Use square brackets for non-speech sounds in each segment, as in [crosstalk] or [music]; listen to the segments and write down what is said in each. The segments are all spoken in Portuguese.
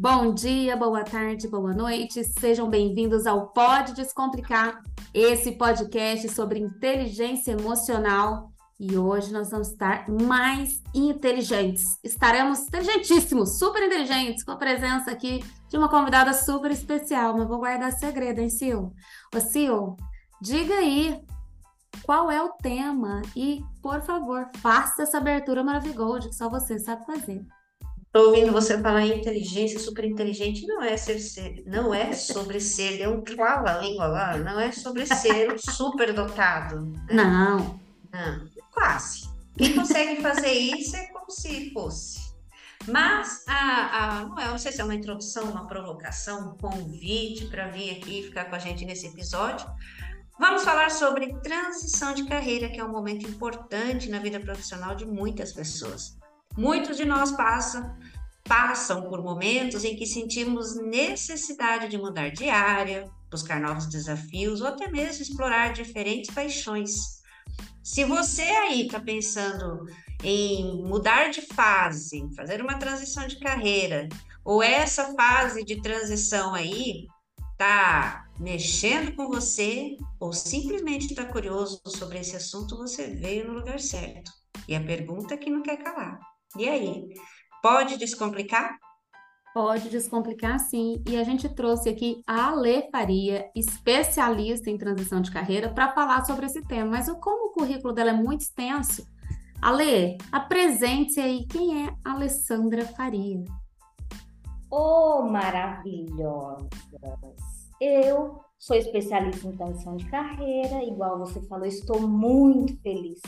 Bom dia, boa tarde, boa noite. Sejam bem-vindos ao Pode Descomplicar, esse podcast sobre inteligência emocional. E hoje nós vamos estar mais inteligentes. Estaremos inteligentíssimos, super inteligentes, com a presença aqui de uma convidada super especial. Mas vou guardar segredo, hein, Sil? Ô, Sil, diga aí qual é o tema e, por favor, faça essa abertura maravilhosa que só você sabe fazer. Estou ouvindo você falar em inteligência, super inteligente, não é ser, ser não é sobre ser, deu um trava-língua lá, não é sobre ser super dotado. Né? Não. Não, quase. Quem consegue fazer isso é como se fosse. Mas a, a, não, é, não sei se é uma introdução, uma provocação, um convite para vir aqui ficar com a gente nesse episódio. Vamos falar sobre transição de carreira, que é um momento importante na vida profissional de muitas pessoas. Muitos de nós passam, passam por momentos em que sentimos necessidade de mudar de área, buscar novos desafios ou até mesmo explorar diferentes paixões. Se você aí está pensando em mudar de fase, fazer uma transição de carreira, ou essa fase de transição aí está mexendo com você, ou simplesmente está curioso sobre esse assunto, você veio no lugar certo. E a pergunta é que não quer calar. E aí, pode descomplicar? Pode descomplicar sim. E a gente trouxe aqui a Ale Faria, especialista em transição de carreira, para falar sobre esse tema. Mas como o currículo dela é muito extenso, Ale, apresente aí quem é Alessandra Faria. Oh, maravilhosas! Eu sou especialista em transição de carreira, igual você falou, estou muito feliz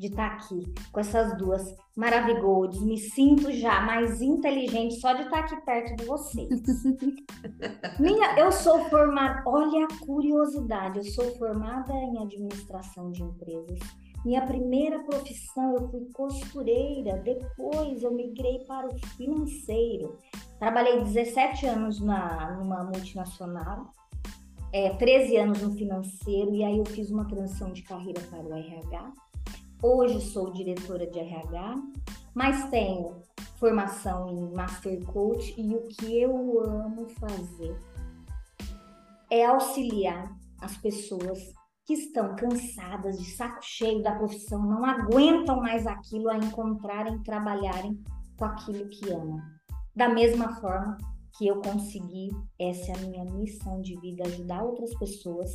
de estar tá aqui com essas duas maravilhosas. Me sinto já mais inteligente só de estar tá aqui perto de vocês. [laughs] Minha, eu sou formada, olha a curiosidade, eu sou formada em administração de empresas. Minha primeira profissão, eu fui costureira, depois eu migrei para o financeiro. Trabalhei 17 anos na, numa multinacional, é, 13 anos no financeiro, e aí eu fiz uma transição de carreira para o RH. Hoje sou diretora de RH, mas tenho formação em Master Coach e o que eu amo fazer é auxiliar as pessoas que estão cansadas, de saco cheio da profissão, não aguentam mais aquilo a encontrarem, trabalharem com aquilo que amam. Da mesma forma que eu consegui, essa é a minha missão de vida, ajudar outras pessoas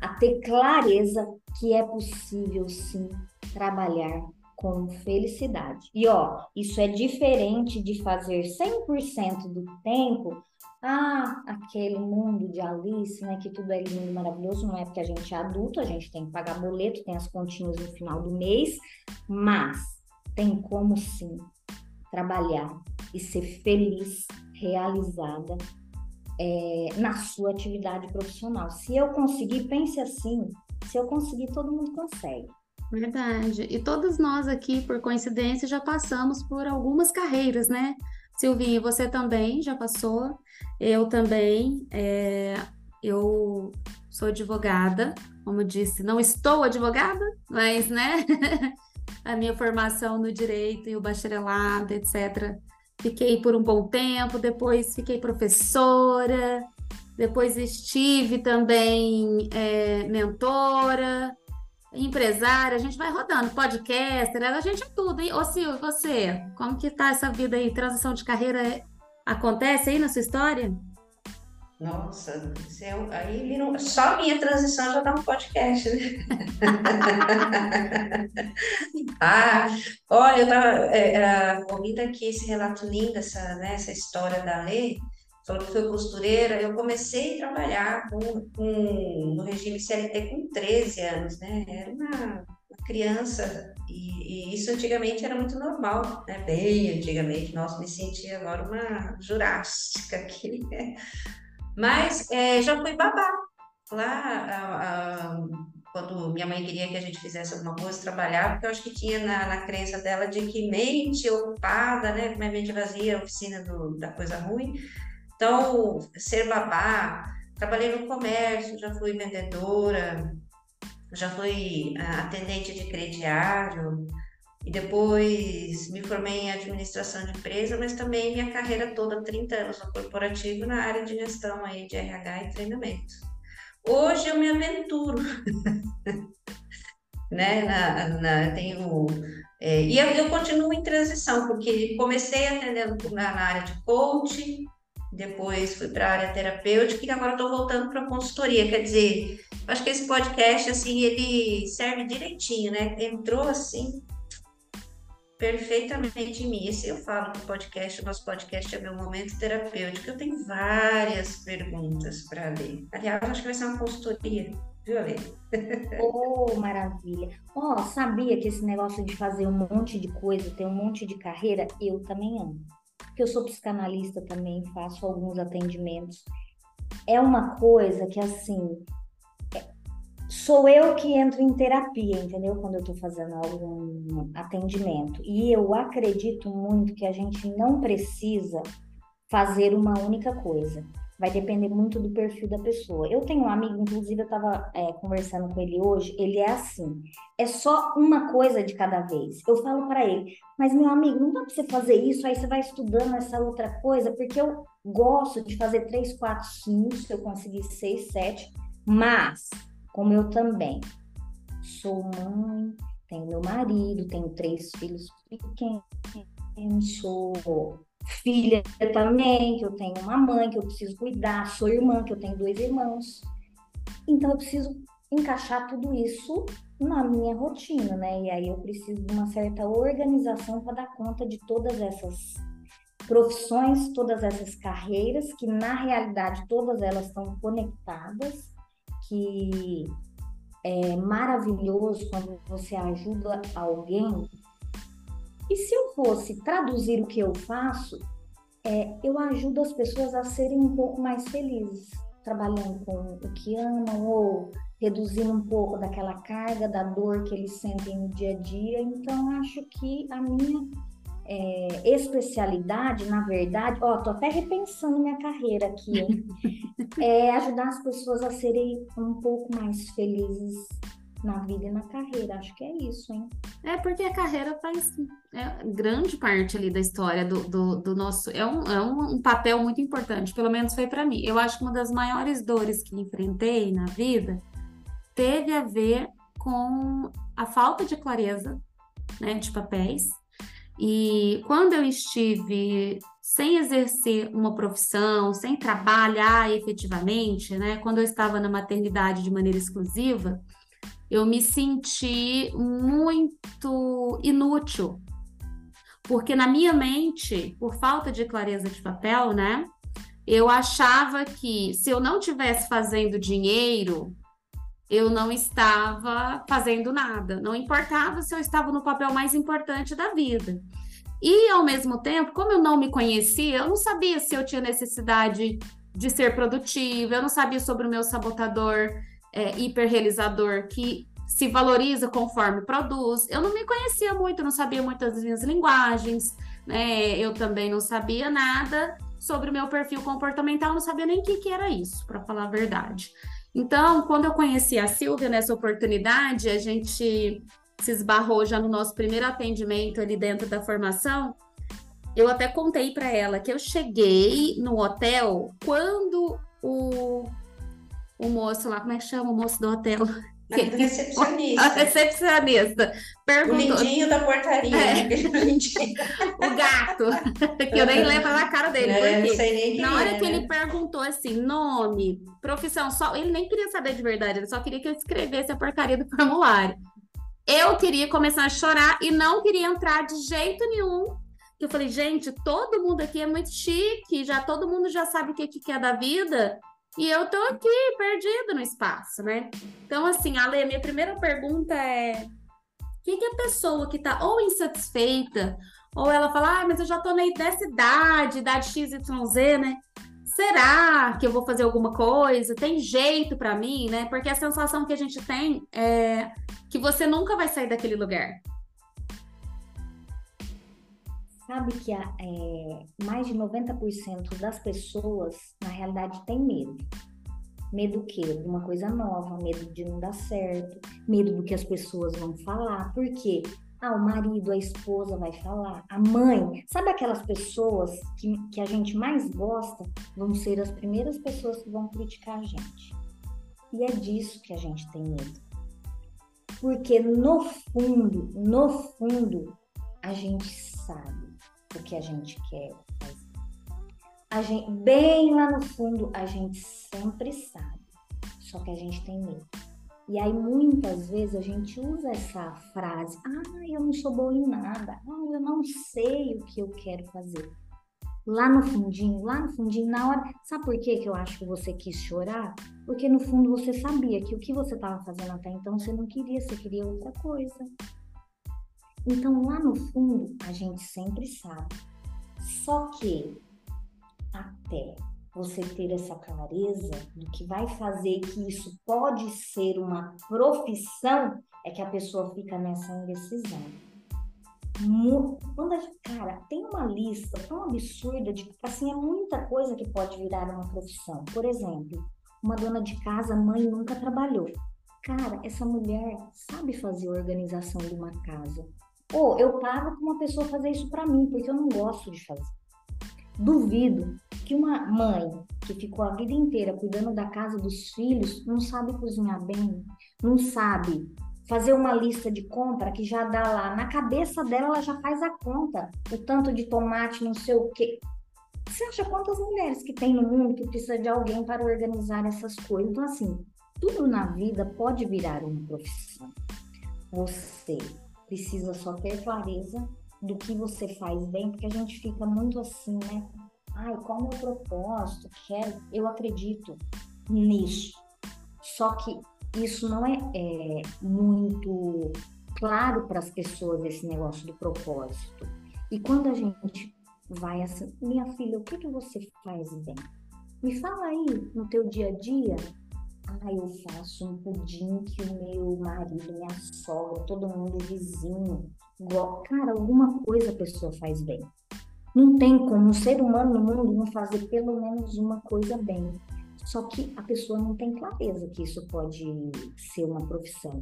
a ter clareza que é possível sim trabalhar com felicidade. E ó, isso é diferente de fazer 100% do tempo ah, aquele mundo de Alice, né, que tudo é lindo maravilhoso, não é porque a gente é adulto, a gente tem que pagar boleto, tem as continhas no final do mês, mas tem como sim trabalhar e ser feliz, realizada é, na sua atividade profissional. Se eu conseguir, pense assim, se eu conseguir, todo mundo consegue. Verdade. E todos nós aqui, por coincidência, já passamos por algumas carreiras, né? Silvinha, você também já passou, eu também. É, eu sou advogada, como disse, não estou advogada, mas, né? [laughs] a minha formação no direito e o bacharelado, etc. Fiquei por um bom tempo, depois fiquei professora, depois estive também é, mentora, empresária, a gente vai rodando, podcaster, a gente é tudo, hein? Ô Silvio, você, como que tá essa vida aí? Transição de carreira acontece aí na sua história? Nossa, é aí viram, só a minha transição já tá no podcast, né? [laughs] ah, olha, eu tava é, ouvindo aqui esse relato lindo, essa, né, essa história da lei, falou que foi costureira, eu comecei a trabalhar com, com, no regime CLT com 13 anos, né? Era uma, criança, e, e, isso antigamente era muito normal, né? Bem antigamente, nossa, me sentia agora uma jurássica aqui? [laughs] Mas é, já fui babá. Lá, a, a, quando minha mãe queria que a gente fizesse alguma coisa, trabalhar, porque eu acho que tinha na, na crença dela de que mente ocupada, né? Minha mente vazia, oficina do, da coisa ruim. Então, ser babá, trabalhei no comércio, já fui vendedora, já fui ah, atendente de crediário, e depois me formei em administração de empresa, mas também minha carreira toda, 30 anos no corporativo, na área de gestão aí de RH e treinamento. Hoje eu me aventuro, [laughs] né? Na, na, tenho, é, e eu, eu, continuo em transição, porque comecei atendendo na, na área de coaching, depois fui para a área terapêutica e agora estou voltando para a consultoria. Quer dizer, acho que esse podcast, assim, ele serve direitinho, né? Entrou assim perfeitamente em mim. Esse eu falo no podcast, o nosso podcast é meu momento terapêutico. Eu tenho várias perguntas para ler. Aliás, acho que vai ser uma consultoria, viu, Ale? [laughs] Oh, maravilha. Ó, oh, sabia que esse negócio de fazer um monte de coisa, ter um monte de carreira, eu também amo. Porque eu sou psicanalista também, faço alguns atendimentos. É uma coisa que, assim, sou eu que entro em terapia, entendeu? Quando eu estou fazendo algum atendimento. E eu acredito muito que a gente não precisa fazer uma única coisa. Vai depender muito do perfil da pessoa. Eu tenho um amigo, inclusive eu estava é, conversando com ele hoje, ele é assim, é só uma coisa de cada vez. Eu falo para ele, mas meu amigo, não dá para você fazer isso, aí você vai estudando essa outra coisa, porque eu gosto de fazer três, quatro, cinco, se eu conseguir seis, sete, mas como eu também sou mãe, tenho meu marido, tenho três filhos pequenos, sou filha também, que eu tenho uma mãe que eu preciso cuidar, sou irmã, que eu tenho dois irmãos. Então eu preciso encaixar tudo isso na minha rotina, né? E aí eu preciso de uma certa organização para dar conta de todas essas profissões, todas essas carreiras, que na realidade todas elas estão conectadas que é maravilhoso quando você ajuda alguém. E se eu fosse traduzir o que eu faço, é, eu ajudo as pessoas a serem um pouco mais felizes, trabalhando com o que amam ou reduzindo um pouco daquela carga, da dor que eles sentem no dia a dia. Então, acho que a minha é, especialidade, na verdade, ó, tô até repensando minha carreira aqui, hein? [laughs] é ajudar as pessoas a serem um pouco mais felizes na vida e na carreira. Acho que é isso, hein? É porque a carreira faz é, grande parte ali da história do, do, do nosso. É, um, é um, um, papel muito importante, pelo menos foi para mim. Eu acho que uma das maiores dores que enfrentei na vida teve a ver com a falta de clareza né, de papéis e quando eu estive sem exercer uma profissão, sem trabalhar efetivamente, né, quando eu estava na maternidade de maneira exclusiva, eu me senti muito inútil. Porque na minha mente, por falta de clareza de papel, né, eu achava que se eu não tivesse fazendo dinheiro, eu não estava fazendo nada. Não importava se eu estava no papel mais importante da vida. E, ao mesmo tempo, como eu não me conhecia, eu não sabia se eu tinha necessidade de ser produtiva, eu não sabia sobre o meu sabotador é, hiperrealizador que se valoriza conforme produz. Eu não me conhecia muito, não sabia muitas das minhas linguagens, né? Eu também não sabia nada sobre o meu perfil comportamental, não sabia nem o que, que era isso, para falar a verdade. Então, quando eu conheci a Silvia nessa oportunidade, a gente se esbarrou já no nosso primeiro atendimento ali dentro da formação. Eu até contei para ela que eu cheguei no hotel quando o, o moço lá, como é que chama o moço do hotel? A [laughs] recepcionista. A [laughs] recepcionista. Perguntou... O lindinho da portaria. É. [laughs] O gato. que eu nem lembro da cara dele. É, porque nem na hora é, que né? ele perguntou assim, nome, profissão, só ele nem queria saber de verdade, ele só queria que eu escrevesse a porcaria do formulário. Eu queria começar a chorar e não queria entrar de jeito nenhum. Eu falei, gente, todo mundo aqui é muito chique, já todo mundo já sabe o que, que é da vida. E eu tô aqui, perdida no espaço, né? Então, assim, Ale, minha primeira pergunta é: o que, que a pessoa que tá ou insatisfeita, ou ela fala, ah, mas eu já tô nessa idade, idade XYZ, né? Será que eu vou fazer alguma coisa? Tem jeito para mim, né? Porque a sensação que a gente tem é que você nunca vai sair daquele lugar. Sabe que a, é, mais de 90% das pessoas, na realidade, tem medo. Medo do quê? De uma coisa nova, medo de não dar certo, medo do que as pessoas vão falar. Por quê? Ah, o marido, a esposa vai falar, a mãe. Sabe aquelas pessoas que, que a gente mais gosta vão ser as primeiras pessoas que vão criticar a gente. E é disso que a gente tem medo. Porque no fundo, no fundo, a gente sabe o que a gente quer. A gente, bem lá no fundo, a gente sempre sabe. Só que a gente tem medo. E aí muitas vezes a gente usa essa frase: "Ah, eu não sou boa em nada. Ah, eu não sei o que eu quero fazer". Lá no fundinho, lá no fundinho, na hora, sabe por que que eu acho que você quis chorar? Porque no fundo você sabia que o que você estava fazendo até então você não queria, você queria outra coisa. Então lá no fundo a gente sempre sabe. Só que até você ter essa clareza do que vai fazer que isso pode ser uma profissão, é que a pessoa fica nessa indecisão. Quando a cara, tem uma lista tão absurda de assim, é muita coisa que pode virar uma profissão. Por exemplo, uma dona de casa, mãe, nunca trabalhou. Cara, essa mulher sabe fazer organização de uma casa. Ou eu pago para uma pessoa fazer isso para mim, porque eu não gosto de fazer. Duvido que uma mãe que ficou a vida inteira cuidando da casa dos filhos não sabe cozinhar bem, não sabe fazer uma lista de compra que já dá lá na cabeça dela, ela já faz a conta, o tanto de tomate, não sei o quê. Você acha quantas mulheres que tem no mundo que precisa de alguém para organizar essas coisas? Então, assim, tudo na vida pode virar uma profissão. Você precisa só ter clareza do que você faz bem, porque a gente fica muito assim, né? Ai, qual é o meu propósito? Quero, eu acredito nisso. Só que isso não é, é muito claro para as pessoas esse negócio do propósito. E quando a gente vai assim, minha filha, o que que você faz bem? Me fala aí no teu dia a dia. Ah, eu faço um pudim que o meu marido, minha sogra, todo mundo vizinho Cara, alguma coisa a pessoa faz bem. Não tem como um ser humano no mundo não fazer pelo menos uma coisa bem. Só que a pessoa não tem clareza que isso pode ser uma profissão.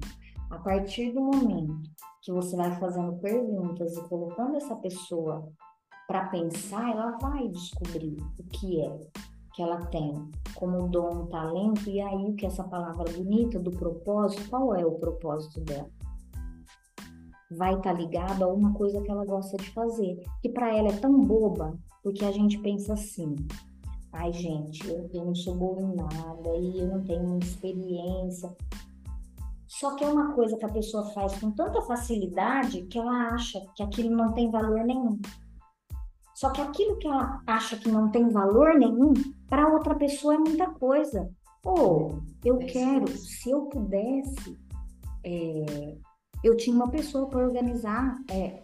A partir do momento que você vai fazendo perguntas e colocando essa pessoa para pensar, ela vai descobrir o que é que ela tem como dom, talento, e aí o que essa palavra bonita do propósito, qual é o propósito dela? vai estar tá ligado a uma coisa que ela gosta de fazer, que para ela é tão boba, porque a gente pensa assim: ai, gente, eu, eu não sou boa em nada e eu não tenho experiência. Só que é uma coisa que a pessoa faz com tanta facilidade que ela acha que aquilo não tem valor nenhum. Só que aquilo que ela acha que não tem valor nenhum, para outra pessoa é muita coisa. Ou eu quero, se eu pudesse é, eu tinha uma pessoa para organizar, é,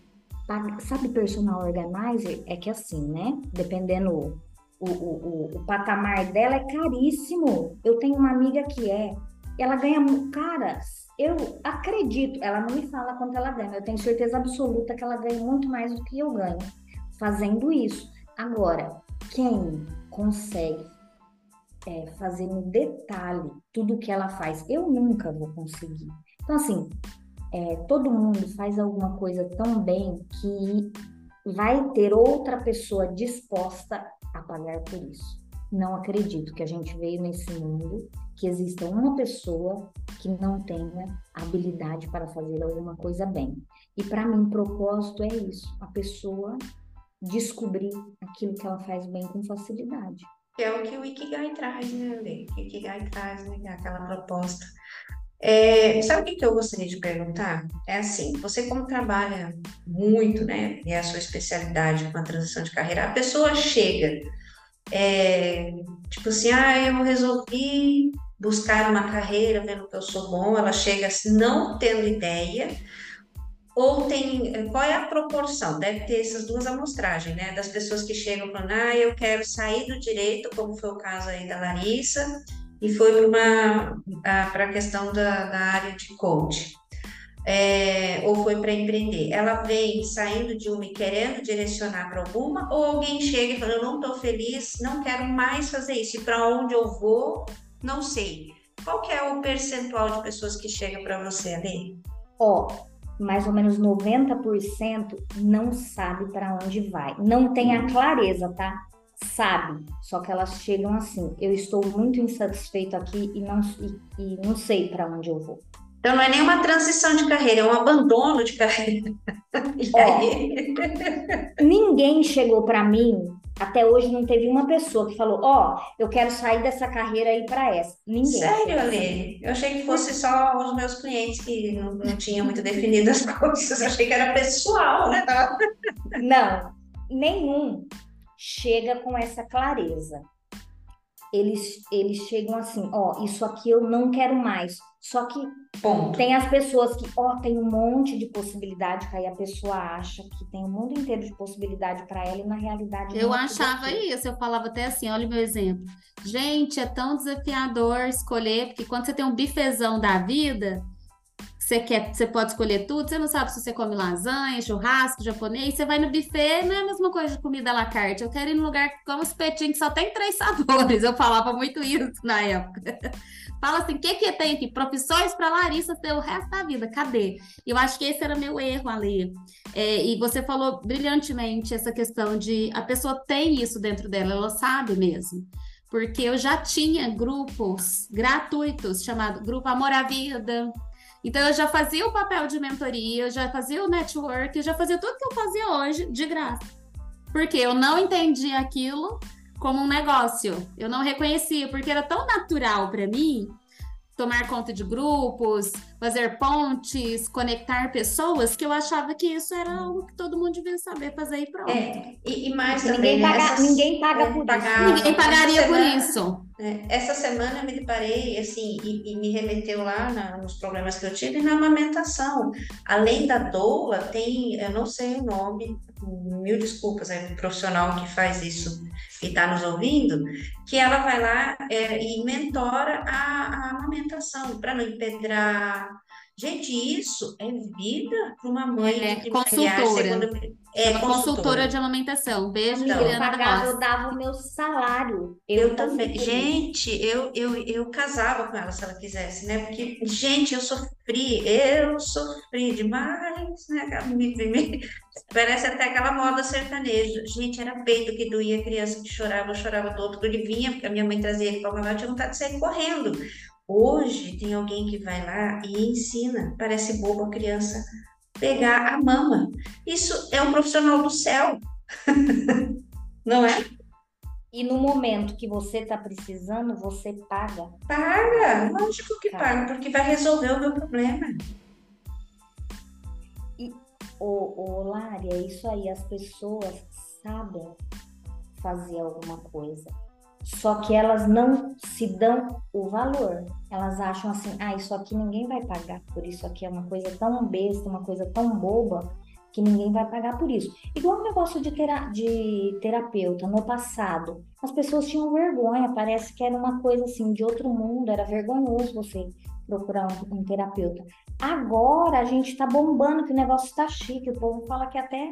sabe, personal organizer? É que assim, né? Dependendo o, o, o, o, patamar dela é caríssimo. Eu tenho uma amiga que é, ela ganha, cara, eu acredito, ela não me fala quanto ela ganha, eu tenho certeza absoluta que ela ganha muito mais do que eu ganho fazendo isso. Agora, quem consegue é, fazer no detalhe tudo que ela faz, eu nunca vou conseguir. Então, assim, é, todo mundo faz alguma coisa tão bem que vai ter outra pessoa disposta a pagar por isso. Não acredito que a gente veio nesse mundo que exista uma pessoa que não tenha habilidade para fazer alguma coisa bem. E para mim, propósito é isso: a pessoa descobrir aquilo que ela faz bem com facilidade. É o que o Ikigai traz, né, Lê? O Ikigai traz né, aquela proposta é, sabe o que eu gostaria de perguntar? É assim, você como trabalha muito, né, e é a sua especialidade com a transição de carreira, a pessoa chega, é, tipo assim, ah, eu resolvi buscar uma carreira, vendo que eu sou bom, ela chega assim, não tendo ideia, ou tem, qual é a proporção? Deve ter essas duas amostragens, né, das pessoas que chegam falando, ah, eu quero sair do direito, como foi o caso aí da Larissa, e foi para a questão da, da, área de coach. É, ou foi para empreender? Ela vem saindo de uma e querendo direcionar para alguma, ou alguém chega e fala: Eu não estou feliz, não quero mais fazer isso, e para onde eu vou, não sei. Qual que é o percentual de pessoas que chega para você ali? Ó, mais ou menos 90% não sabe para onde vai. Não tem a clareza, tá? Sabe, só que elas chegam assim: eu estou muito insatisfeito aqui e não, e, e não sei para onde eu vou. Então não é nem uma transição de carreira, é um abandono de carreira. [laughs] Ó, ninguém chegou para mim, até hoje não teve uma pessoa que falou: Ó, oh, eu quero sair dessa carreira aí para essa. Ninguém. Sério, Ale? Eu achei que fosse só os meus clientes que não, não tinham muito definido as [laughs] coisas. Eu achei que era pessoal, né? Não, nenhum chega com essa clareza eles, eles chegam assim, ó, isso aqui eu não quero mais. Só que Ponto. tem as pessoas que, ó, tem um monte de possibilidade, que aí a pessoa acha que tem um mundo inteiro de possibilidade para ela e na realidade Eu é achava isso, eu falava até assim, olha o meu exemplo. Gente, é tão desafiador escolher, porque quando você tem um bifezão da vida, você quer, você pode escolher tudo, você não sabe se você come lasanha, churrasco, japonês, você vai no buffet, não é a mesma coisa de comida à la carte. Eu quero ir num lugar que come espetinho que só tem três sabores. Eu falava muito isso na época. [laughs] Fala assim, o que que tem aqui? Profissões para Larissa ter o resto da vida, cadê? Eu acho que esse era meu erro ali. É, e você falou brilhantemente essa questão de a pessoa tem isso dentro dela, ela sabe mesmo porque eu já tinha grupos gratuitos chamado Grupo Amor à Vida, então eu já fazia o papel de mentoria, eu já fazia o network, eu já fazia tudo que eu fazia hoje de graça. Porque eu não entendia aquilo como um negócio. Eu não reconhecia, porque era tão natural para mim tomar conta de grupos, fazer pontes, conectar pessoas, que eu achava que isso era algo que todo mundo devia saber fazer e pronto. É, e, e mais ninguém também, paga, essas, ninguém paga é, por pagar, isso. Ninguém pagaria semana, por isso. É, essa semana eu me deparei, assim, e, e me remeteu lá na, nos problemas que eu tive na amamentação. Além da doula, tem, eu não sei o nome, mil desculpas, é um profissional que faz isso que está nos ouvindo, que ela vai lá é, e mentora a, a amamentação, para não empedrar. Gente, isso é vida para uma mãe é, de consultora. Segundo, é, consultora. consultora de amamentação. Beijo, então, eu pagava, eu dava o meu salário. Eu, eu também. Gente, eu, eu, eu casava com ela se ela quisesse, né? Porque, gente, eu sofri, eu sofri demais, né? Me, me, [laughs] parece até aquela moda sertaneja. Gente, era peito que doía, criança que chorava, eu chorava todo. Ele vinha, a minha mãe trazia ele para mamar, eu tinha vontade de sair correndo. Hoje tem alguém que vai lá e ensina. Parece bobo a criança pegar a mama. Isso é um profissional do céu, [laughs] não é? E no momento que você está precisando, você paga. Paga, lógico que paga, porque vai resolver o meu problema. E, ô, ô Lari, é isso aí, as pessoas sabem fazer alguma coisa. Só que elas não se dão o valor. Elas acham assim, ah, isso aqui ninguém vai pagar por isso aqui é uma coisa tão besta, uma coisa tão boba que ninguém vai pagar por isso. Igual o negócio de, tera de terapeuta no passado, as pessoas tinham vergonha, parece que era uma coisa assim de outro mundo, era vergonhoso você procurar um, um terapeuta. Agora a gente tá bombando que o negócio está chique, o povo fala que até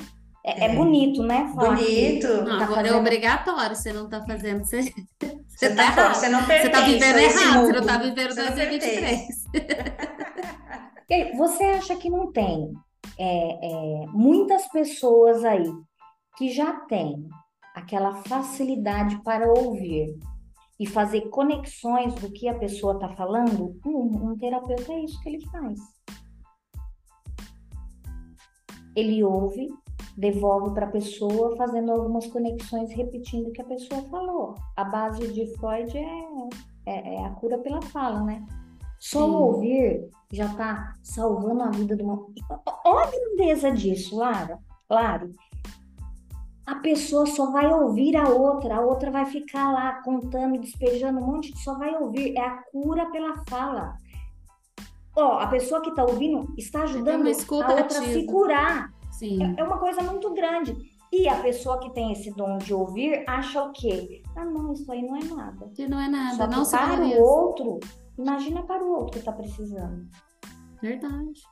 é, é, bonito, né? Falar bonito. Não, tá agora é fazendo... é obrigatório, você não tá fazendo. Você, você, tá, tá você não pertence. Você tá vivendo errado, você não tá vivendo 2023. [laughs] você acha que não tem é, é, muitas pessoas aí que já têm aquela facilidade para ouvir e fazer conexões do que a pessoa está falando? Um, um terapeuta é isso que ele faz. Ele ouve, devolve para a pessoa, fazendo algumas conexões, repetindo o que a pessoa falou. A base de Freud é, é, é a cura pela fala, né? Só Sim. ouvir já está salvando a vida de uma. Olha a grandeza disso, Lara. Lari. A pessoa só vai ouvir a outra, a outra vai ficar lá contando, despejando um monte, só vai ouvir. É a cura pela fala. Ó, a pessoa que está ouvindo está ajudando a outra a se curar. Sim. É, é uma coisa muito grande. E a pessoa que tem esse dom de ouvir acha o quê? Ah, não, isso aí não é nada. Que não é nada. Só não para o outro, imagina para o outro que está precisando. Verdade.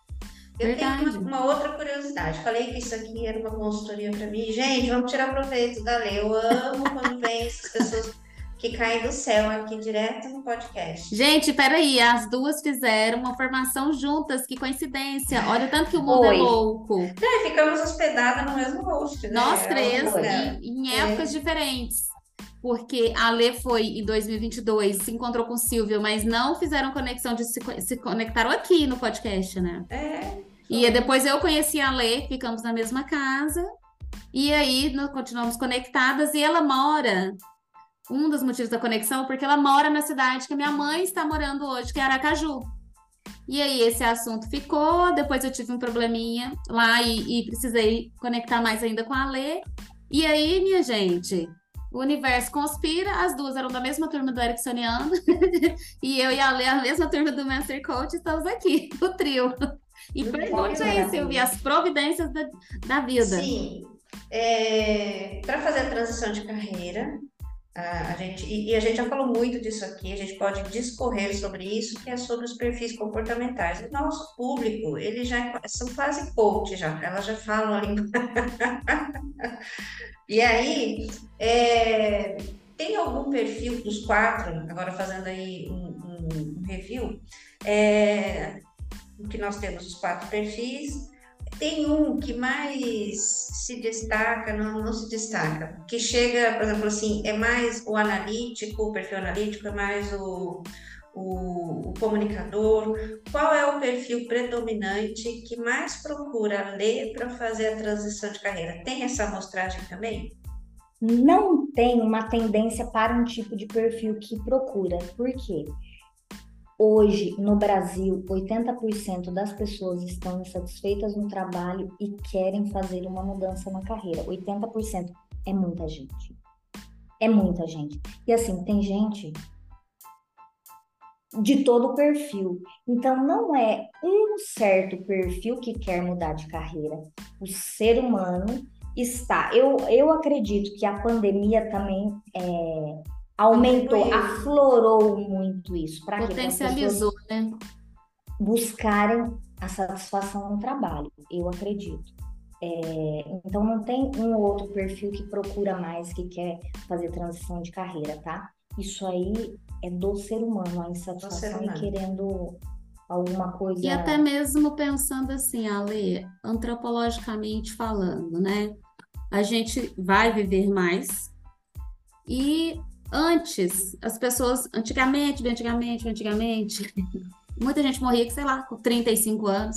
Eu Verdade. tenho uma, uma, outra curiosidade. Falei que isso aqui era uma consultoria para mim. Gente, vamos tirar proveito da lei. Eu amo quando vem essas pessoas que cai do céu aqui direto no podcast. Gente, peraí, as duas fizeram uma formação juntas, que coincidência. Olha o tanto que o mundo é Foi. louco. É, ficamos hospedadas no mesmo host, né? Nós É três, uma- e, em épocas diferentes. Porque a Lê foi em 2022, se encontrou com o Silvio, mas não fizeram conexão de se, se conectaram aqui no podcast, né? É, E depois eu conheci a Lê, ficamos na mesma casa. E aí nós continuamos conectadas e ela mora. Um dos motivos da conexão é porque ela mora na cidade que a minha mãe está morando hoje, que é Aracaju. E aí esse assunto ficou, depois eu tive um probleminha lá e, e precisei conectar mais ainda com a Lê. E aí, minha gente, o universo conspira, as duas eram da mesma turma do Ericksoniano, [laughs] e eu e a Lê, a mesma turma do Master Coach, estamos aqui, [laughs] o trio. E pergunte aí. Silvia, as providências da, da vida. Sim, para fazer a transição de carreira, a, a gente, e, a gente já falou muito disso aqui, a gente pode discorrer sobre isso, que é sobre os perfis comportamentais. O nosso público, eles já são quase coach, já, elas já falam a língua. [laughs] E aí, é, tem algum perfil dos quatro, agora fazendo aí um, um- um review, é, que nós temos os quatro perfis, tem um que mais se destaca, não, não se destaca, que chega, por exemplo, assim, é mais o analítico, o perfil analítico, é mais o, o, o comunicador. Qual é o perfil predominante que mais procura ler para fazer a transição de carreira? Tem essa amostragem também? não tem uma tendência para um tipo de perfil que procura. Por quê? Hoje, no Brasil, 80% das pessoas estão insatisfeitas no trabalho e querem fazer uma mudança na carreira. 80% é muita gente. É muita gente. E assim, tem gente de todo perfil. Então, não é um certo perfil que quer mudar de carreira. O ser humano está. Eu, eu acredito que a pandemia também é, aumentou, aflorou muito isso. Para Potencializou, né? buscarem a satisfação no trabalho, eu acredito. É, então não tem um ou outro perfil que procura mais, que quer fazer transição de carreira, tá? Isso aí é do ser humano, a insatisfação e humano. querendo alguma coisa. E até mesmo pensando assim, Ale, antropologicamente falando, né? A gente vai viver mais. E antes, as pessoas, antigamente, antigamente, antigamente, [laughs] muita gente morria, sei lá, com 35 anos.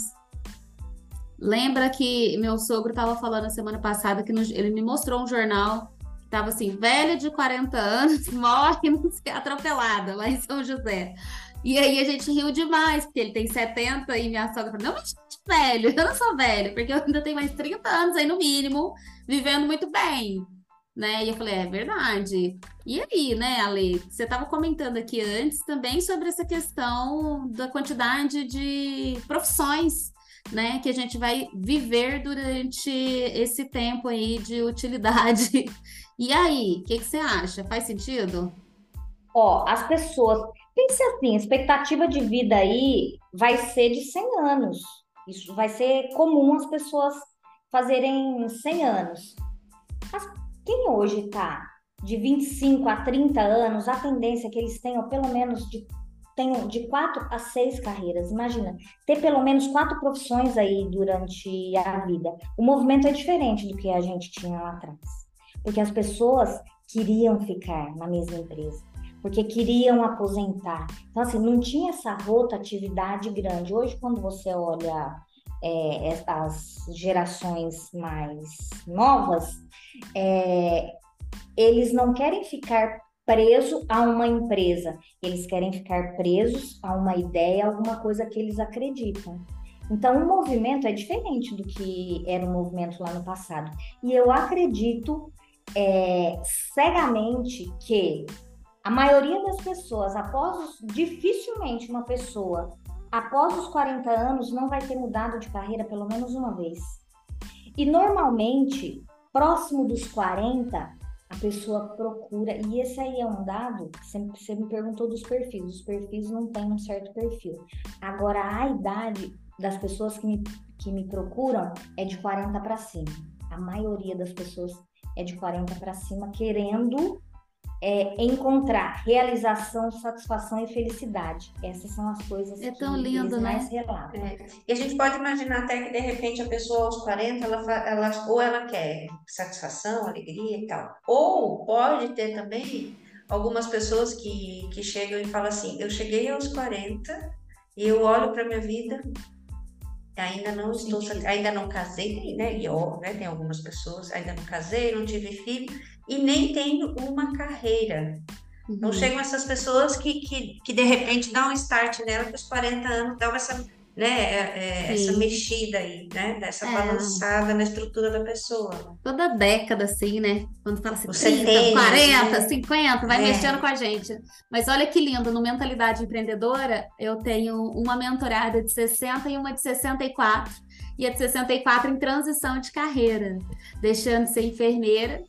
Lembra que meu sogro estava falando semana passada que no- ele me mostrou um jornal que estava assim, velha de 40 anos, [laughs] morre atropelada lá em São José. E aí a gente riu demais, porque ele tem 70 e minha sogra falou, não, mas velho, eu não sou velho, porque eu ainda tenho mais 30 anos aí no mínimo, vivendo muito bem, né? E eu falei, é verdade. E aí, né, Ale, você estava comentando aqui antes também sobre essa questão da quantidade de profissões, né, que a gente vai viver durante esse tempo aí de utilidade. [laughs] E aí, o que que você acha? Faz sentido? Ó, as pessoas. Pense assim, a expectativa de vida aí vai ser de 100 anos. Isso vai ser comum as pessoas fazerem 100 anos. As- quem hoje está de 25 a 30 anos, a tendência é que eles tenham pelo menos de, de 4 a 6 carreiras. Imagina, ter pelo menos quatro profissões aí durante a vida. O movimento é diferente do que a gente tinha lá atrás. Porque as pessoas queriam ficar na mesma empresa porque queriam aposentar. Então, assim, não tinha essa rotatividade grande. Hoje, quando você olha é, gerações mais novas, é, eles não querem ficar preso a uma empresa, eles querem ficar presos a uma ideia, alguma coisa que eles acreditam. Então, o movimento é diferente do que era o movimento lá no passado. E eu acredito é, cegamente que a maioria das pessoas, após dificilmente uma pessoa após os 40 anos não vai ter mudado de carreira pelo menos uma vez. E normalmente, próximo dos 40, a pessoa procura, e esse aí é um dado, você, me perguntou dos perfis, os perfis não têm um certo perfil. Agora, a idade das pessoas que me, que me procuram é de 40 para cima. A maioria das pessoas é de 40 para cima, querendo é encontrar realização, satisfação e felicidade. Essas são as coisas é tão que lindo, eles né? mais relatam. É. E a gente pode imaginar até que de repente a pessoa aos 40, ela, ela, ou ela quer satisfação, alegria e tal. Ou pode ter também algumas pessoas que, que chegam e falam assim: eu cheguei aos 40 e eu olho para minha vida ainda não estou, ainda não casei, né? E ó, né? Tem algumas pessoas, ainda não casei, não tive filho e nem tenho uma carreira. Uhum. Então chegam essas pessoas que, que, que de repente dão um start nela que os 40 anos dão essa né, é, é, essa mexida aí, né, dessa é. balançada na estrutura da pessoa. Toda década, assim, né, quando fala assim, 30, 70, 40, né? 50, vai é. mexendo com a gente. Mas olha que lindo, no Mentalidade Empreendedora, eu tenho uma mentorada de 60 e uma de 64, e a de 64 em transição de carreira, deixando de ser enfermeira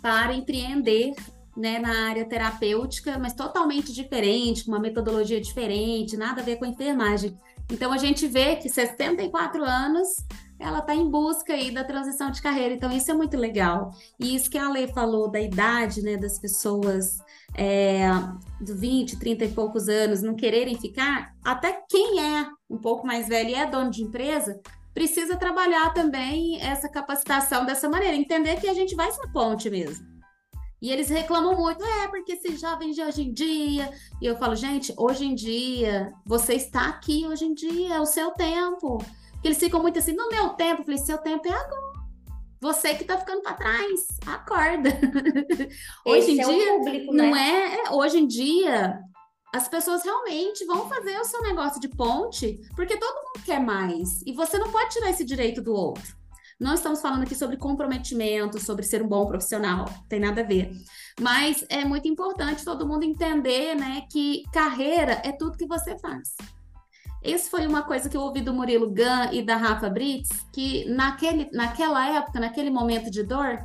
para empreender né, na área terapêutica, mas totalmente diferente, com uma metodologia diferente, nada a ver com a enfermagem. Então a gente vê que 64 anos ela está em busca aí da transição de carreira. Então, isso é muito legal. E isso que a Lei falou da idade, né, das pessoas é, de 20, 30 e poucos anos não quererem ficar, até quem é um pouco mais velho e é dono de empresa, precisa trabalhar também essa capacitação dessa maneira, entender que a gente vai ser ponte mesmo. E eles reclamam muito, é, porque esses jovens de hoje em dia. E eu falo, gente, hoje em dia, você está aqui hoje em dia, é o seu tempo. Porque eles ficam muito assim, no meu tempo. Eu falei, seu tempo é agora. Você que tá ficando para trás, acorda. [laughs] hoje em é dia, público, não né? é, é. Hoje em dia, as pessoas realmente vão fazer o seu negócio de ponte, porque todo mundo quer mais. E você não pode tirar esse direito do outro. Não estamos falando aqui sobre comprometimento, sobre ser um bom profissional, tem nada a ver. Mas é muito importante todo mundo entender, né, que carreira é tudo que você faz. Isso foi uma coisa que eu ouvi do Murilo Gun e da Rafa Brits, que naquele, naquela época, naquele momento de dor,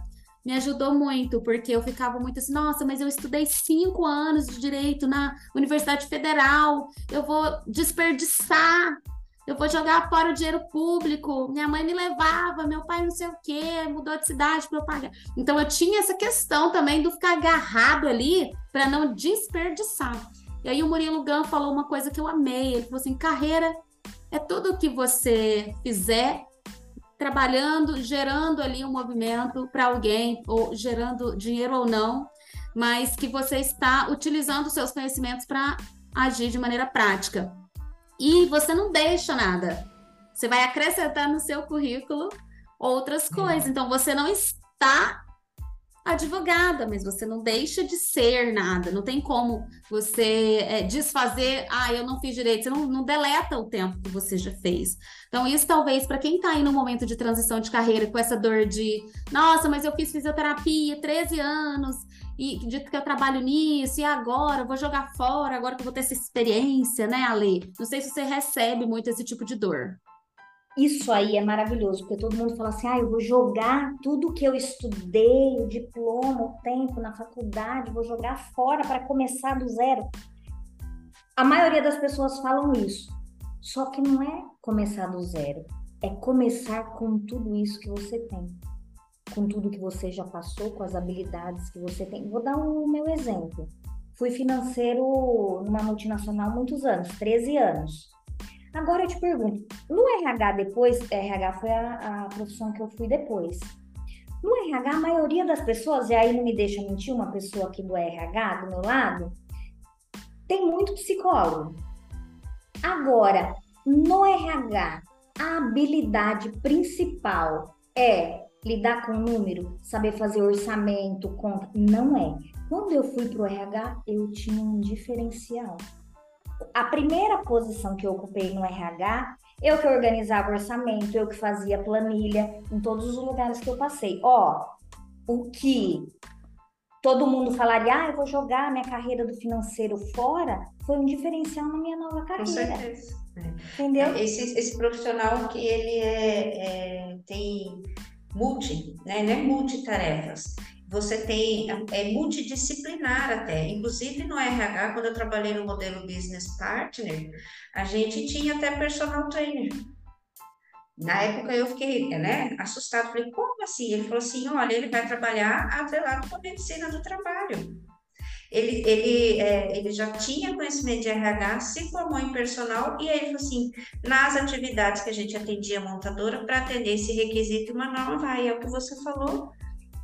me ajudou muito, porque eu ficava muito assim, nossa, mas eu estudei cinco anos de direito na Universidade Federal, eu vou desperdiçar eu vou jogar fora o dinheiro público, minha mãe me levava, meu pai não sei o quê, mudou de cidade para eu pagar. Então eu tinha essa questão também do ficar agarrado ali para não desperdiçar. E aí o Murilo Gun falou uma coisa que eu amei, ele falou assim, carreira é tudo que você fizer trabalhando, gerando ali um movimento para alguém, ou gerando dinheiro ou não, mas que você está utilizando seus conhecimentos para agir de maneira prática. E você não deixa nada. Você vai acrescentar no seu currículo outras coisas. Então, você não está advogada, mas você não deixa de ser nada. Não tem como você é, desfazer, ah, eu não fiz direito. Você não, não deleta o tempo que você já fez. Então, isso talvez para quem está aí no momento de transição de carreira, com essa dor de, nossa, mas eu fiz fisioterapia 13 anos, e dito que eu trabalho nisso, e agora vou jogar fora, agora que eu vou ter essa experiência, né, Ale? Não sei se você recebe muito esse tipo de dor. Isso aí é maravilhoso, porque todo mundo fala assim: ah, eu vou jogar tudo que eu estudei, o diploma, o tempo na faculdade, vou jogar fora para começar do zero. A maioria das pessoas falam isso. Só que não é começar do zero, é começar com tudo isso que você tem com tudo que você já passou, com as habilidades que você tem. Vou dar o meu exemplo. Fui financeiro numa multinacional há muitos anos, 13 anos. Agora eu te pergunto, no RH depois, RH foi a, a profissão que eu fui depois. No RH, a maioria das pessoas, e aí não me deixa mentir, uma pessoa aqui do RH, do meu lado, tem muito psicólogo. Agora, no RH, a habilidade principal é lidar com número, saber fazer orçamento, conta. Não é. Quando eu fui para o RH, eu tinha um diferencial. A primeira posição que eu ocupei no RH, eu que organizava orçamento, eu que fazia planilha em todos os lugares que eu passei. Ó, o que todo mundo falaria, ah, eu vou jogar minha carreira do financeiro fora, foi um diferencial na minha nova carreira. Com certeza. É. Entendeu? Esse, esse profissional que ele é, é tem multi, né? Não é multitarefas. Você tem, é multidisciplinar até. Inclusive no RH, quando eu trabalhei no modelo Business Partner, a gente tinha até personal trainer. Na época eu fiquei né, assustado, falei, como assim? Ele falou assim, olha, ele vai trabalhar atrelado com a medicina do trabalho. ele, ele, é, ele já tinha conhecimento de RH, se formou em personal, e aí ele falou assim, nas atividades que a gente atendia a montadora, para atender esse requisito, uma norma vai, é o que você falou,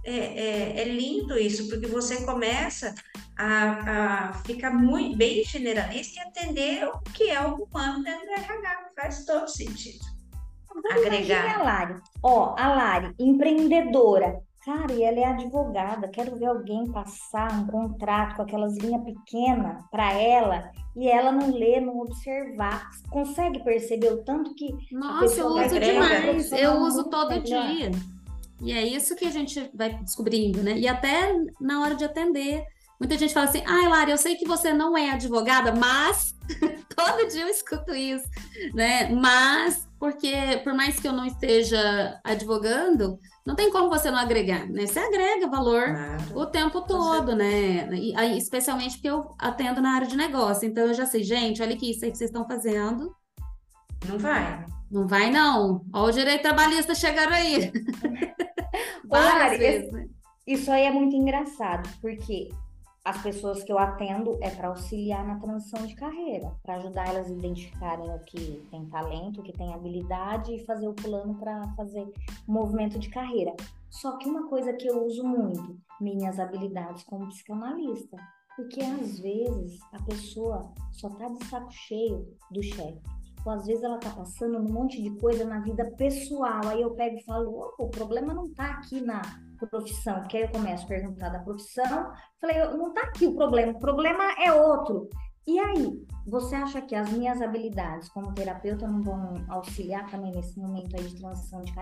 é, é, é, lindo isso, porque você começa a, a ficar muito bem generalista e atender o que é o humano dentro do RH, faz todo sentido. Agregar. a Lari. Ó, a Lari, empreendedora. Cara, e ela é advogada. Quero ver alguém passar um contrato com aquelas linhas pequenas para ela e ela não ler, não observar. Consegue perceber o tanto que. Nossa, eu uso demais. Eu uso todo dia. E é isso que a gente vai descobrindo, né? E até na hora de atender. Muita gente fala assim, ai, ah, Lara, eu sei que você não é advogada, mas [laughs] todo dia eu escuto isso, né? Mas, porque por mais que eu não esteja advogando, não tem como você não agregar, né? Você agrega valor o tempo todo, né? E, aí, especialmente porque eu atendo na área de negócio, então eu já sei, gente, olha aqui, isso aí que vocês estão fazendo. Não vai. Não vai, não. Olha o direito trabalhista chegando aí. [laughs] Várias vezes. Né? Isso aí é muito engraçado, porque as pessoas que eu atendo é para auxiliar na transição de carreira, para ajudar elas a identificarem o que tem talento, o que tem habilidade e fazer o plano para fazer o movimento de carreira. Só que uma coisa que eu uso muito, minhas habilidades como psicanalista, porque às vezes a pessoa só tá de saco cheio do chefe ou às vezes ela tá passando um monte de coisa na vida pessoal. Aí eu pego e falo, o problema não tá aqui na profissão, porque aí eu começo a perguntar da profissão. Falei, não tá aqui o problema, o problema é outro. E aí, você acha que as minhas habilidades como terapeuta não vão auxiliar também nesse momento aí de transição de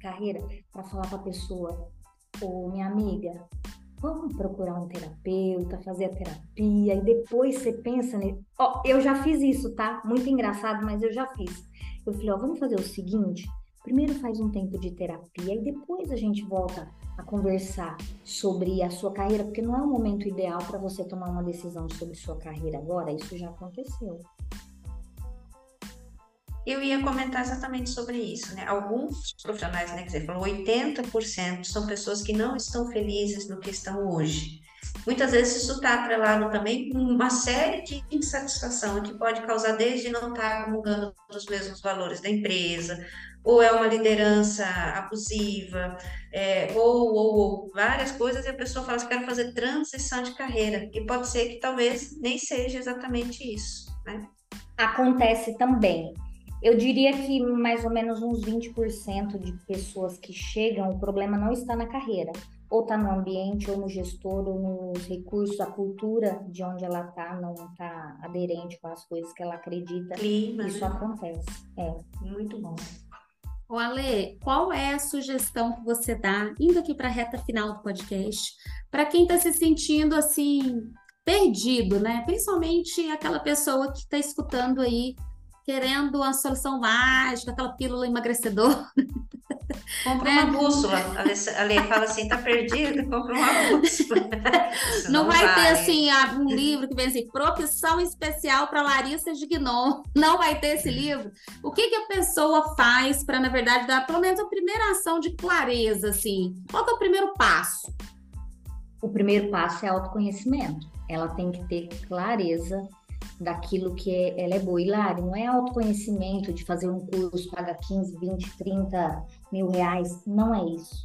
carreira para falar para a pessoa, ô minha amiga, vamos procurar um terapeuta, fazer a terapia, e depois você pensa nele. Ó, eu já fiz isso, tá? Muito engraçado, mas eu já fiz. Eu falei, ó, vamos fazer o seguinte: primeiro faz um tempo de terapia e depois a gente volta a conversar sobre a sua carreira, porque não é o momento ideal para você tomar uma decisão sobre sua carreira agora, isso já aconteceu. Eu ia comentar exatamente sobre isso, né? Alguns profissionais, né, que você falou, 80% são pessoas que não estão felizes no que estão hoje. Muitas vezes isso está atrelado também com uma série de insatisfação que pode causar desde não estar tá comungando os mesmos valores da empresa, ou é uma liderança abusiva, é, ou, ou, ou, várias coisas, e a pessoa fala assim, quero fazer transição de carreira, e pode ser que talvez nem seja exatamente isso, né? Acontece também. Eu diria que mais ou menos uns 20% de pessoas que chegam, o problema não está na carreira, ou está no ambiente, ou no gestor, ou nos recursos, a cultura de onde ela está não está aderente com as coisas que ela acredita. Clima, Isso né? acontece. É. Muito bom. O Ale, qual é a sugestão que você dá, indo aqui para a reta final do podcast, para quem está se sentindo assim, perdido, né? Principalmente aquela pessoa que está escutando aí querendo uma solução mágica, aquela pílula emagrecedora. Compra uma né? bússola. A Lê fala assim, tá perdido? Compra uma [laughs] bússola. não, não vai, vai, ter assim um livro que vem assim, profissão especial para Larissa de Gnon. Não vai ter esse livro. O que, que a pessoa faz para, na verdade, dar pelo menos a primeira ação de clareza, assim? Qual é o primeiro passo? O primeiro passo é autoconhecimento. Ela tem que ter clareza daquilo que é, ela é boa. E não é autoconhecimento de fazer um curso, paga 15, 20, 30 mil reais. Não é isso.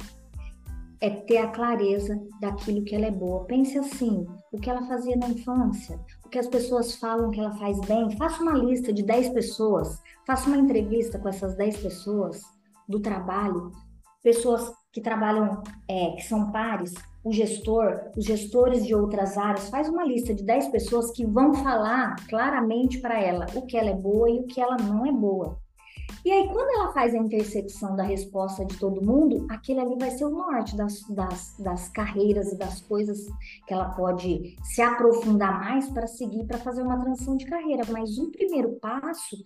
É ter a clareza daquilo que ela é boa. Pense assim, o que ela fazia na infância, o que as pessoas falam que ela faz bem. Faça uma lista de 10 pessoas, faça uma entrevista com essas 10 pessoas do trabalho, pessoas que trabalham, é, que são pares, o gestor, os gestores de outras áreas, faz uma lista de 10 pessoas que vão falar claramente para ela o que ela é boa e o que ela não é boa. E aí, quando ela faz a intersecção da resposta de todo mundo, aquele ali vai ser o norte das, das, das carreiras e das coisas que ela pode se aprofundar mais para seguir, para fazer uma transição de carreira. Mas o primeiro passo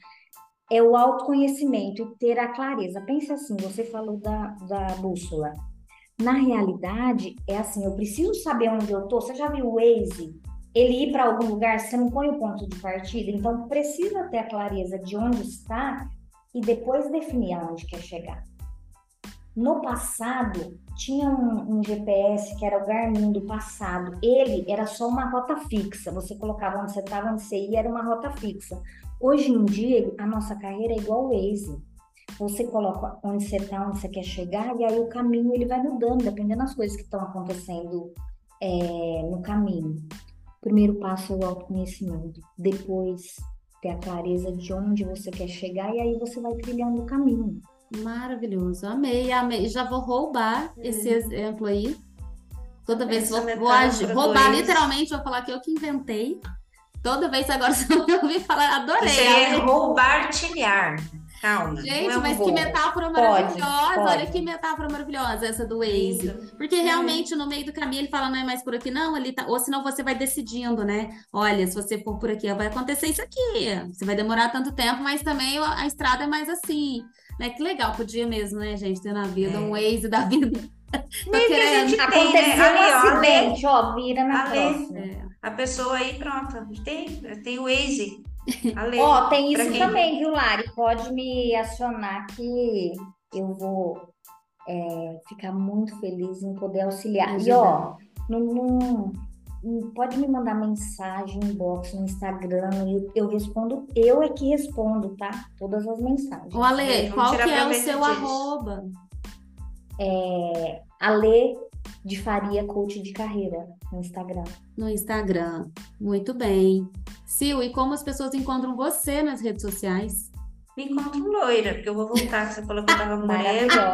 é o autoconhecimento e ter a clareza. Pense assim: você falou da, da bússola. Na realidade, é assim, eu preciso saber onde eu tô. Você já viu o Waze? Ele ir para algum lugar, você não põe o ponto de partida, então precisa ter a clareza de onde está e depois definir aonde quer chegar. No passado, tinha um, um, GPS que era o Garmin do passado. Ele era só uma rota fixa. Você colocava onde você estava, onde você ia, era uma rota fixa. Hoje em dia, a nossa carreira é igual o Waze. Você coloca onde você está, onde você quer chegar, e aí o caminho ele vai mudando, dependendo das coisas que estão acontecendo é, no caminho. Primeiro passo é o autoconhecimento. Depois, ter a clareza de onde você quer chegar, e aí você vai trilhando o caminho. Maravilhoso, amei, amei. Já vou roubar hum. esse exemplo aí. Toda vez vou, vou agir, roubar, literalmente, vou falar que eu que inventei. Toda vez agora [laughs] você não me ouvir falar, adorei. Isso é roubar, tilhar. Calma. Gente, é um mas que metáfora maravilhosa. Pode, pode. Olha que metáfora maravilhosa essa do Waze. Porque realmente no meio do caminho ele fala, não é mais por aqui, não, ele tá. Ou senão você vai decidindo, né? Olha, se você for por aqui, vai acontecer isso aqui. Você vai demorar tanto tempo, mas também a estrada é mais assim. Né? Que legal, podia mesmo, né, gente, ter na vida é. um Waze da vida. [laughs] Nem que a gente tem, né? um acidente, ó, vira na próxima. É. A pessoa aí, pronto, tem, tem o Waze. Ó, tem isso quem... também, viu, Lari? Pode me acionar que eu vou é, ficar muito feliz em poder auxiliar. E ó, não, não, pode me mandar mensagem, inbox no Instagram, eu, eu respondo, eu é que respondo, tá? Todas as mensagens. O Ale, qual que é o seu disso. arroba? É, Ale de Faria Coach de Carreira no Instagram. No Instagram. Muito bem. Sil, e como as pessoas encontram você nas redes sociais? Me encontro loira, porque eu vou voltar, você falou que eu tava [laughs] morena.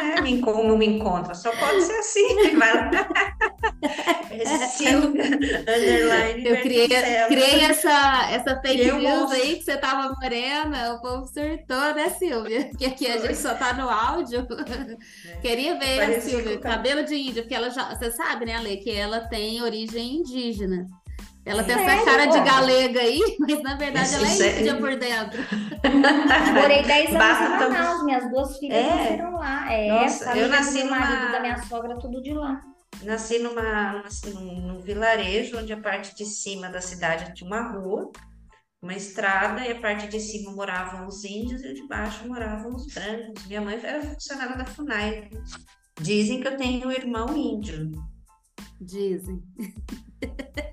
É, me, como me encontra? Só pode ser assim. Vai lá. [laughs] Silvia, underline, eu criei, criei essa, essa fake news aí que você tava morena, o povo surtou, né, Silvia? [laughs] Porque aqui a gente só tá no áudio. É. Queria ver, Parece Silvia, cabelo de índia, porque ela já, você sabe, né, Ale, que ela tem origem indígena. Ela tem essa cara de galega aí, [laughs] mas na verdade ela é índia por dentro. Morei 10 anos Basta em Manaus, minhas duas filhas é. nasceram lá. É, Nossa, eu nasci no marido da minha sogra, tudo de lá. Nasci numa, num, num vilarejo onde a parte de cima da cidade tinha uma rua, uma estrada, e a parte de cima moravam os índios e de baixo moravam os brancos. Minha mãe era funcionária da FUNAI. Dizem que eu tenho um irmão índio. Dizem. [laughs]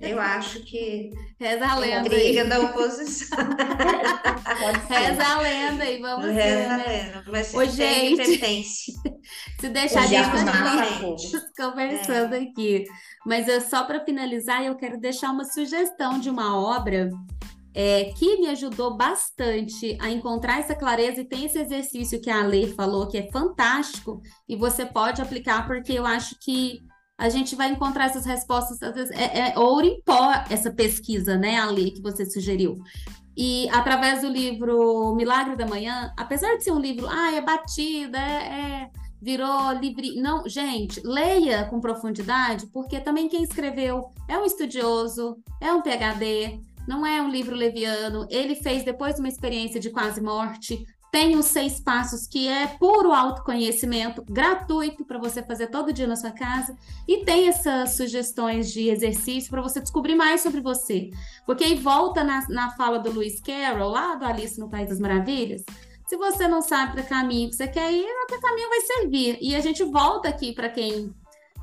Eu acho que Reza a lenda briga aí. da oposição. Reza a lenda e vamos Reza ver, a né? lenda. Mas Ô, gente, pertence. [laughs] se deixar a gente conversando é. aqui. Mas eu, só para finalizar, eu quero deixar uma sugestão de uma obra é, que me ajudou bastante a encontrar essa clareza e tem esse exercício que a Lei falou que é fantástico e você pode aplicar porque eu acho que a gente vai encontrar essas respostas, é, é ouro em pó essa pesquisa, né, Ali, que você sugeriu. E através do livro Milagre da Manhã, apesar de ser um livro, ah, é batida, é, é virou livre. Não, gente, leia com profundidade, porque também quem escreveu é um estudioso, é um PhD, não é um livro leviano. Ele fez depois de uma experiência de quase morte, tem os seis passos, que é puro autoconhecimento, gratuito para você fazer todo dia na sua casa. E tem essas sugestões de exercício para você descobrir mais sobre você. Porque aí volta na, na fala do Lewis Carroll, lá do Alice no País das Maravilhas. Se você não sabe para caminho que você quer ir, que caminho vai servir. E a gente volta aqui para quem,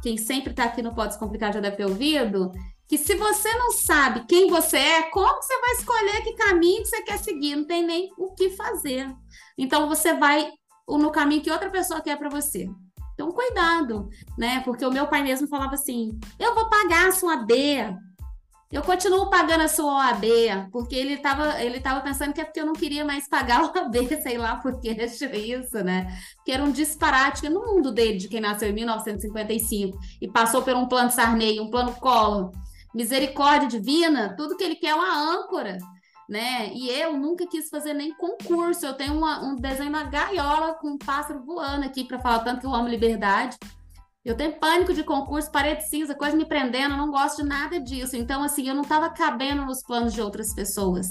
quem sempre está aqui no Pode Complicar já deve ter ouvido, que se você não sabe quem você é, como você vai escolher que caminho você quer seguir? Não tem nem o que fazer. Então você vai no caminho que outra pessoa quer para você. Então cuidado, né? Porque o meu pai mesmo falava assim: "Eu vou pagar a sua B. Eu continuo pagando a sua OAB, porque ele estava ele tava pensando que é porque eu não queria mais pagar a OAB, [laughs] sei lá por que isso, né? Que era um disparate no mundo dele, de quem nasceu em 1955 e passou por um plano Sarney, um plano Collor, misericórdia divina, tudo que ele quer é uma âncora, né? E eu nunca quis fazer nem concurso. Eu tenho uma, um desenho na gaiola com um pássaro voando aqui para falar tanto que eu amo liberdade. Eu tenho pânico de concurso, parede cinza, coisa me prendendo, eu não gosto de nada disso. Então, assim, eu não estava cabendo nos planos de outras pessoas.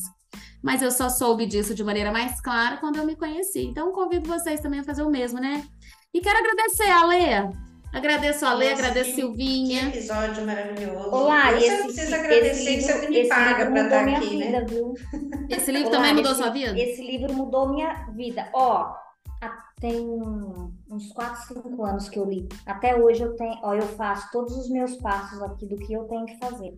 Mas eu só soube disso de maneira mais clara quando eu me conheci. Então, convido vocês também a fazer o mesmo, né? E quero agradecer a Lê Agradeço a Lê, agradeço a Silvinha. Que episódio maravilhoso. Olá, você esse, não precisa agradecer que você me paga para estar aqui, né? vida, Viu? Esse livro Olá, também mudou esse, sua vida? Esse livro mudou minha vida. Ó, tem uns 4, 5 anos que eu li. Até hoje eu tenho, ó, eu faço todos os meus passos aqui do que eu tenho que fazer.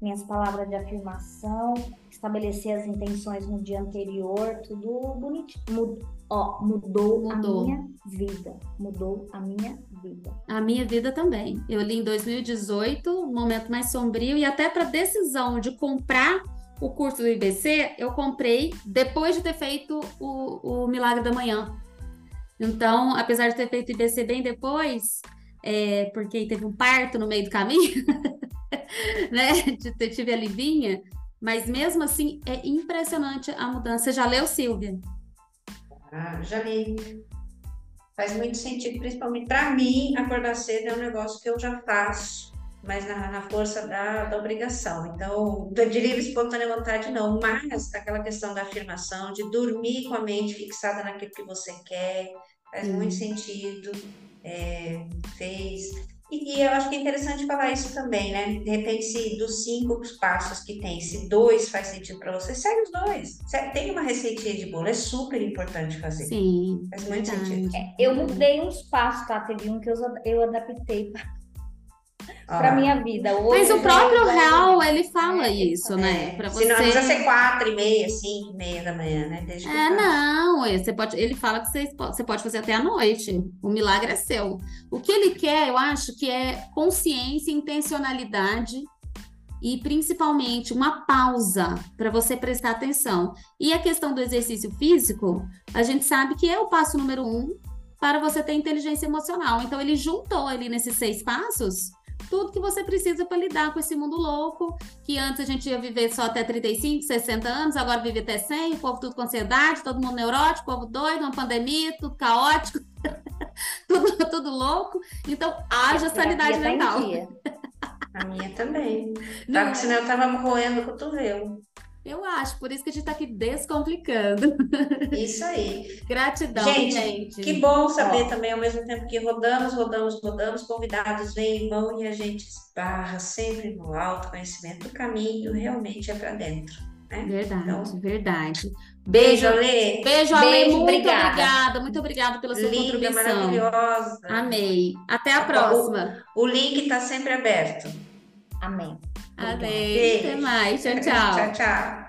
Minhas palavras de afirmação, estabelecer as intenções no dia anterior, tudo bonitinho. Mud, ó, mudou, mudou a minha vida. Mudou a minha vida. A minha vida também. Eu li em 2018, um momento mais sombrio, e até para decisão de comprar o curso do IBC, eu comprei depois de ter feito o, o Milagre da Manhã. Então, apesar de ter feito o IBC bem depois, é, porque teve um parto no meio do caminho, [laughs] né? De ter, tive a Livinha, mas mesmo assim é impressionante a mudança. Você já leu, Silvia? Ah, já li. Faz muito sentido, principalmente para mim, acordar cedo é um negócio que eu já faço mas na, na força da, da, obrigação. Então, de livre espontânea vontade, não, mas aquela questão da afirmação, de dormir com a mente fixada naquilo que você quer, faz hum. muito sentido, é, fez. E, e, eu acho que é interessante falar isso também, né? De repente, se dos cinco passos que tem, se dois faz sentido para você, segue os dois. Tem uma receitinha de bolo, é super importante fazer. Sim. Faz muito verdade. sentido. É, eu mudei uns passos, tá? Teve um que eu, eu adaptei para ah. minha vida. Hoje, Mas o próprio Real, ele fala é, isso, né? É. Para você. não precisa ser quatro e meia, cinco e meia da manhã, né? Desde é, não. Você pode, ele fala que você, você pode fazer até a noite. O milagre é seu. O que ele quer, eu acho, que é consciência, intencionalidade e principalmente uma pausa para você prestar atenção. E a questão do exercício físico, a gente sabe que é o passo número um para você ter inteligência emocional. Então, ele juntou ali nesses seis passos tudo que você precisa para lidar com esse mundo louco, que antes a gente ia viver só até 35, 60 anos, agora vive até 100, o povo tudo com ansiedade, todo mundo neurótico, povo doido, uma pandemia, tudo caótico, [laughs] tudo, tudo louco. Então, haja sanidade tá mental. A minha também. [laughs] Tava, é? Senão eu tava moendo o cotovelo. Eu acho, por isso que a gente está aqui descomplicando. Isso aí. Gratidão, gente, gente. Que bom saber Ó. também, ao mesmo tempo que rodamos, rodamos, rodamos, convidados vêm e vão e a gente esbarra sempre no autoconhecimento. O caminho realmente é para dentro. Né? Verdade, então, verdade. Beijo, Alê. Beijo, Alê. Muito obrigada. obrigada. Muito obrigada pela sua Linda, contribuição. maravilhosa. Amei. Até a próxima. O, o link está sempre aberto. Amém. Amém. Até mais. Tchau, tchau. tchau, tchau.